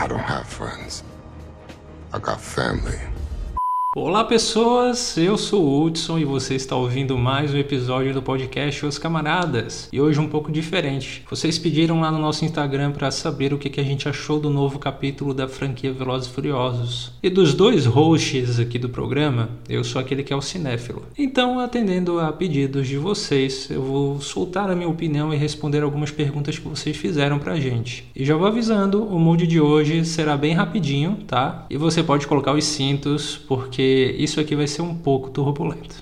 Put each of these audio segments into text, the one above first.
I don't have friends. I got family. Olá pessoas, eu sou o Hudson e você está ouvindo mais um episódio do podcast Os Camaradas. E hoje um pouco diferente. Vocês pediram lá no nosso Instagram para saber o que, que a gente achou do novo capítulo da franquia Velozes e Furiosos. E dos dois hosts aqui do programa, eu sou aquele que é o cinéfilo. Então, atendendo a pedidos de vocês, eu vou soltar a minha opinião e responder algumas perguntas que vocês fizeram pra gente. E já vou avisando, o mood de hoje será bem rapidinho, tá? E você pode colocar os cintos porque porque isso aqui vai ser um pouco turbulento.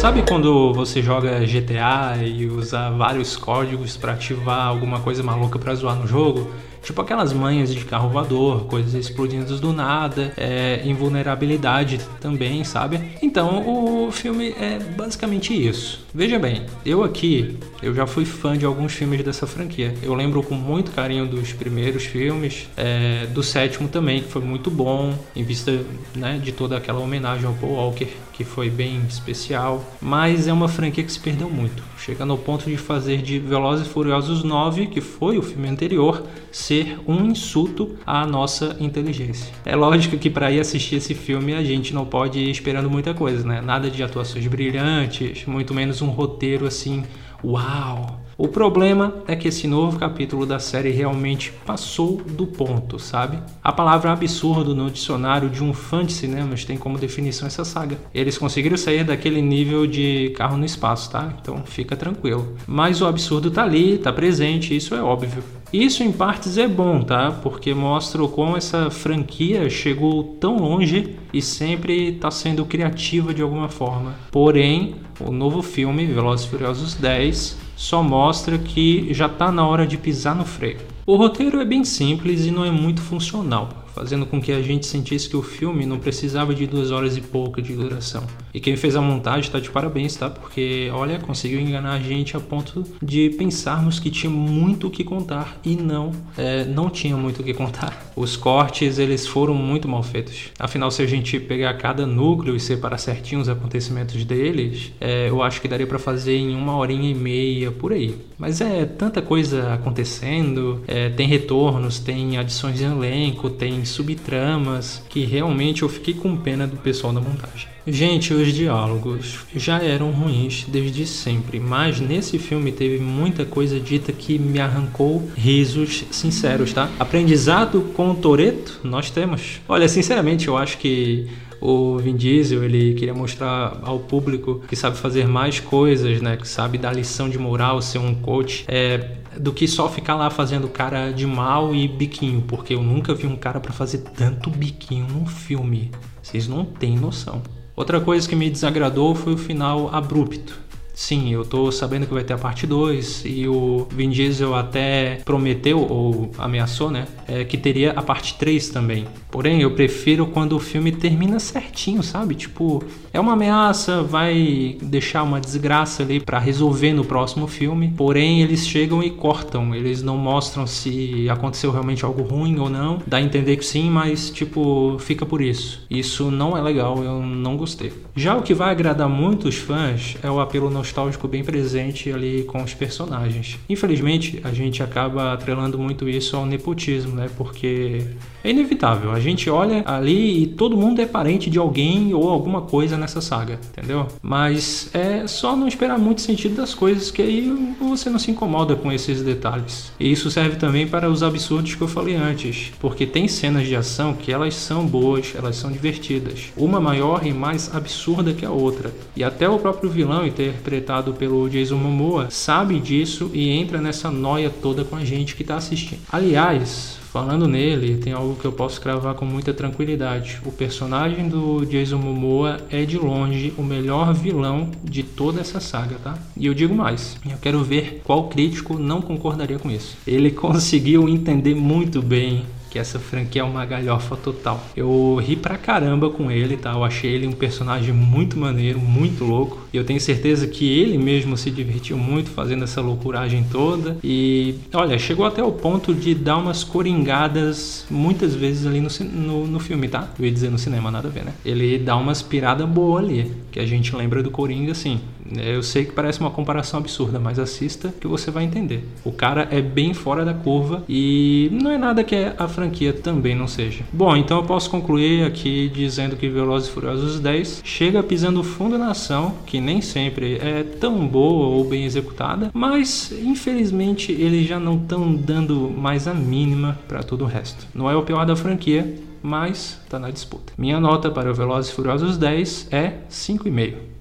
Sabe quando você joga GTA e usa vários códigos para ativar alguma coisa maluca para zoar no jogo? Tipo aquelas manhas de carro voador, coisas explodindo do nada, é, invulnerabilidade também, sabe? Então o filme é basicamente isso. Veja bem, eu aqui, eu já fui fã de alguns filmes dessa franquia. Eu lembro com muito carinho dos primeiros filmes, é, do sétimo também, que foi muito bom, em vista né, de toda aquela homenagem ao Paul Walker, que foi bem especial. Mas é uma franquia que se perdeu muito, chegando ao ponto de fazer de Velozes e Furiosos 9, que foi o filme anterior, ser um insulto à nossa inteligência. É lógico que para ir assistir esse filme a gente não pode ir esperando muita coisa, né? Nada de atuações brilhantes, muito menos um roteiro assim, uau, o problema é que esse novo capítulo da série realmente passou do ponto, sabe? A palavra absurdo no dicionário de um fã de cinemas tem como definição essa saga. Eles conseguiram sair daquele nível de carro no espaço, tá? Então fica tranquilo. Mas o absurdo tá ali, tá presente, isso é óbvio. Isso em partes é bom, tá? Porque mostra como essa franquia chegou tão longe e sempre está sendo criativa de alguma forma. Porém, o novo filme, Velozes e Furiosos 10, só mostra que já está na hora de pisar no freio. O roteiro é bem simples e não é muito funcional fazendo com que a gente sentisse que o filme não precisava de duas horas e pouca de duração. E quem fez a montagem está de parabéns, tá? Porque, olha, conseguiu enganar a gente a ponto de pensarmos que tinha muito o que contar e não, é, não tinha muito o que contar. Os cortes, eles foram muito mal feitos. Afinal, se a gente pegar cada núcleo e separar certinho os acontecimentos deles, é, eu acho que daria para fazer em uma horinha e meia, por aí. Mas é tanta coisa acontecendo, é, tem retornos, tem adições de elenco, tem subtramas que realmente eu fiquei com pena do pessoal da montagem. Gente, os diálogos já eram ruins desde sempre, mas nesse filme teve muita coisa dita que me arrancou risos sinceros, tá? Aprendizado com o Toreto, nós temos. Olha, sinceramente, eu acho que o Vin Diesel ele queria mostrar ao público que sabe fazer mais coisas, né? Que sabe dar lição de moral, ser um coach, é, do que só ficar lá fazendo cara de mal e biquinho, porque eu nunca vi um cara para fazer tanto biquinho num filme. Vocês não têm noção. Outra coisa que me desagradou foi o final abrupto. Sim, eu tô sabendo que vai ter a parte 2 e o Vin Diesel até prometeu ou ameaçou, né, é, que teria a parte 3 também. Porém, eu prefiro quando o filme termina certinho, sabe? Tipo, é uma ameaça, vai deixar uma desgraça ali para resolver no próximo filme. Porém, eles chegam e cortam, eles não mostram se aconteceu realmente algo ruim ou não. Dá a entender que sim, mas tipo, fica por isso. Isso não é legal, eu não gostei. Já o que vai agradar muito os fãs é o apelo nostálgico bem presente ali com os personagens. Infelizmente, a gente acaba atrelando muito isso ao nepotismo, né? Porque é inevitável. A gente olha ali e todo mundo é parente de alguém ou alguma coisa nessa saga, entendeu? Mas é só não esperar muito sentido das coisas que aí você não se incomoda com esses detalhes. E isso serve também para os absurdos que eu falei antes, porque tem cenas de ação que elas são boas, elas são divertidas. Uma maior e mais absurda que a outra. E até o próprio vilão, interpretado pelo Jason Momoa, sabe disso e entra nessa noia toda com a gente que está assistindo. Aliás, Falando nele, tem algo que eu posso cravar com muita tranquilidade. O personagem do Jason Momoa é de longe o melhor vilão de toda essa saga, tá? E eu digo mais, eu quero ver qual crítico não concordaria com isso. Ele conseguiu entender muito bem que essa franquia é uma galhofa total. Eu ri pra caramba com ele, tá? Eu achei ele um personagem muito maneiro, muito louco. E eu tenho certeza que ele mesmo se divertiu muito fazendo essa loucuragem toda. E olha, chegou até o ponto de dar umas coringadas muitas vezes ali no, no, no filme, tá? Eu ia dizer no cinema, nada a ver, né? Ele dá uma aspirada boa ali, que a gente lembra do Coringa, assim. Eu sei que parece uma comparação absurda, mas assista que você vai entender. O cara é bem fora da curva e não é nada que a franquia também não seja. Bom, então eu posso concluir aqui dizendo que Velozes e Furiosos 10 chega pisando fundo na ação, que nem sempre é tão boa ou bem executada, mas infelizmente eles já não estão dando mais a mínima para todo o resto. Não é o pior da franquia, mas está na disputa. Minha nota para o Velozes e Furiosos 10 é 5,5.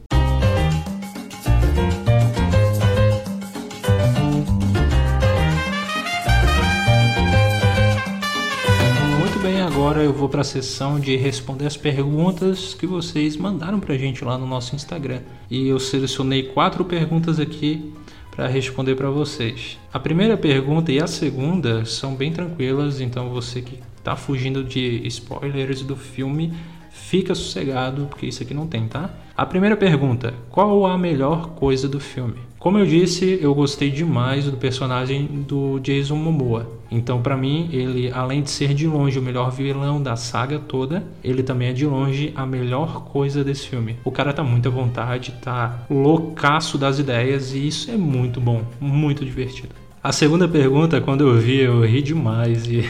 Vou para a sessão de responder as perguntas que vocês mandaram para a gente lá no nosso Instagram. E eu selecionei quatro perguntas aqui para responder para vocês. A primeira pergunta e a segunda são bem tranquilas, então você que está fugindo de spoilers do filme, fica sossegado, porque isso aqui não tem, tá? A primeira pergunta: qual a melhor coisa do filme? Como eu disse, eu gostei demais do personagem do Jason Momoa. Então, para mim, ele, além de ser de longe o melhor vilão da saga toda, ele também é de longe a melhor coisa desse filme. O cara tá muito à vontade, tá loucaço das ideias e isso é muito bom, muito divertido. A segunda pergunta, quando eu vi, eu ri demais e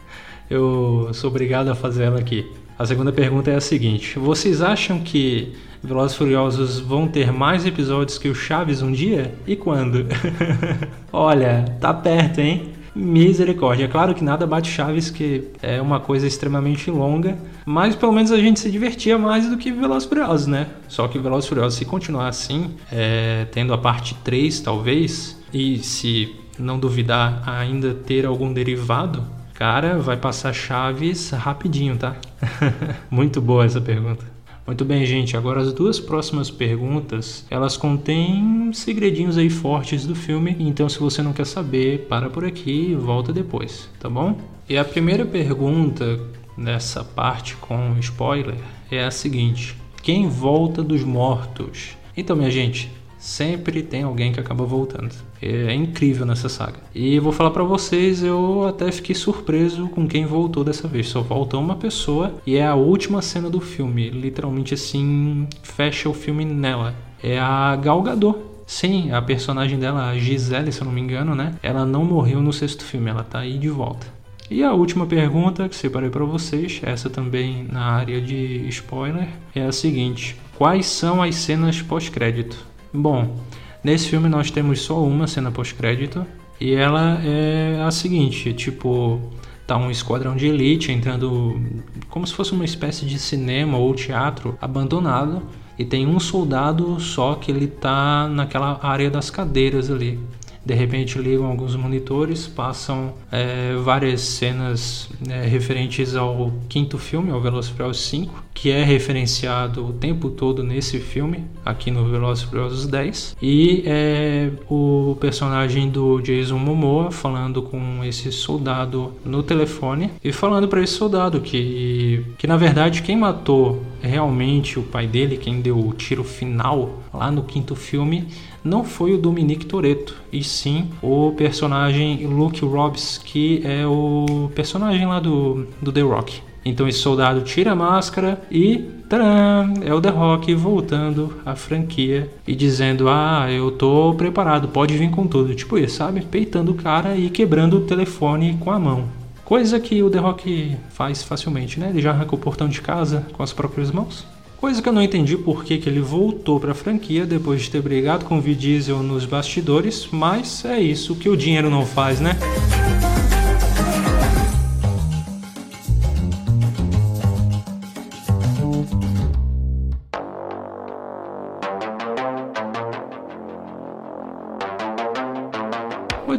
eu sou obrigado a fazer ela aqui. A segunda pergunta é a seguinte: vocês acham que Velozes Furiosos vão ter mais episódios que o Chaves um dia? E quando? Olha, tá perto, hein? Misericórdia. É claro que nada bate Chaves, que é uma coisa extremamente longa, mas pelo menos a gente se divertia mais do que Velozes Furiosos, né? Só que Velozes Furiosos, se continuar assim, é, tendo a parte 3 talvez, e se não duvidar ainda ter algum derivado, Cara, vai passar chaves rapidinho, tá? Muito boa essa pergunta. Muito bem, gente. Agora as duas próximas perguntas, elas contêm segredinhos aí fortes do filme. Então, se você não quer saber, para por aqui e volta depois, tá bom? E a primeira pergunta nessa parte com spoiler é a seguinte: quem volta dos mortos? Então, minha gente, sempre tem alguém que acaba voltando. É incrível nessa saga. E vou falar para vocês, eu até fiquei surpreso com quem voltou dessa vez. Só voltou uma pessoa e é a última cena do filme. Literalmente assim, fecha o filme nela. É a Gal Gadot. Sim, a personagem dela, a Gisele, se eu não me engano, né? Ela não morreu no sexto filme, ela tá aí de volta. E a última pergunta que separei para vocês, essa também na área de spoiler, é a seguinte: quais são as cenas pós-crédito? Bom, nesse filme nós temos só uma cena pós-crédito e ela é a seguinte, tipo, tá um esquadrão de elite entrando como se fosse uma espécie de cinema ou teatro abandonado e tem um soldado só que ele tá naquela área das cadeiras ali. De repente ligam alguns monitores, passam é, várias cenas é, referentes ao quinto filme, ao Furiosos 5, que é referenciado o tempo todo nesse filme, aqui no Velozes Furiosos 10. E é o personagem do Jason Momoa falando com esse soldado no telefone e falando para esse soldado que, que na verdade quem matou realmente o pai dele, quem deu o tiro final lá no quinto filme, não foi o Dominique Toretto, e sim o personagem Luke Robbs, que é o personagem lá do, do The Rock. Então esse soldado tira a máscara e tcharam, é o The Rock voltando à franquia e dizendo: Ah, eu tô preparado, pode vir com tudo. Tipo isso, sabe? Peitando o cara e quebrando o telefone com a mão. Coisa que o The Rock faz facilmente, né? Ele já arranca o portão de casa com as próprias mãos. Coisa que eu não entendi por que, que ele voltou para a franquia depois de ter brigado com o Vin Diesel nos bastidores, mas é isso que o dinheiro não faz, né?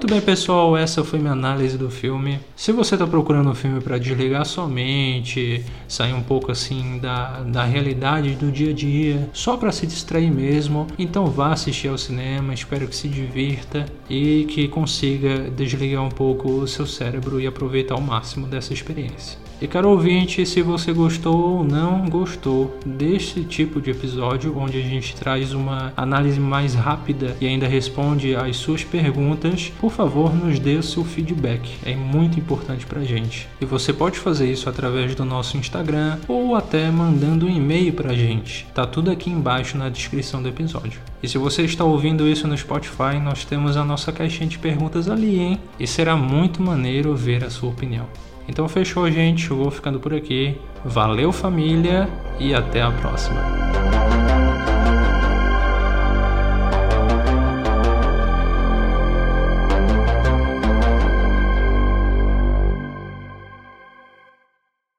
Muito bem, pessoal, essa foi minha análise do filme. Se você está procurando um filme para desligar sua mente, sair um pouco assim da, da realidade do dia a dia, só para se distrair mesmo, então vá assistir ao cinema. Espero que se divirta e que consiga desligar um pouco o seu cérebro e aproveitar ao máximo dessa experiência. E caro ouvinte, se você gostou ou não gostou deste tipo de episódio, onde a gente traz uma análise mais rápida e ainda responde às suas perguntas, por favor nos dê o seu feedback, é muito importante pra gente. E você pode fazer isso através do nosso Instagram ou até mandando um e-mail pra gente. Tá tudo aqui embaixo na descrição do episódio. E se você está ouvindo isso no Spotify, nós temos a nossa caixinha de perguntas ali, hein? E será muito maneiro ver a sua opinião. Então fechou, gente. Eu vou ficando por aqui. Valeu, família, e até a próxima.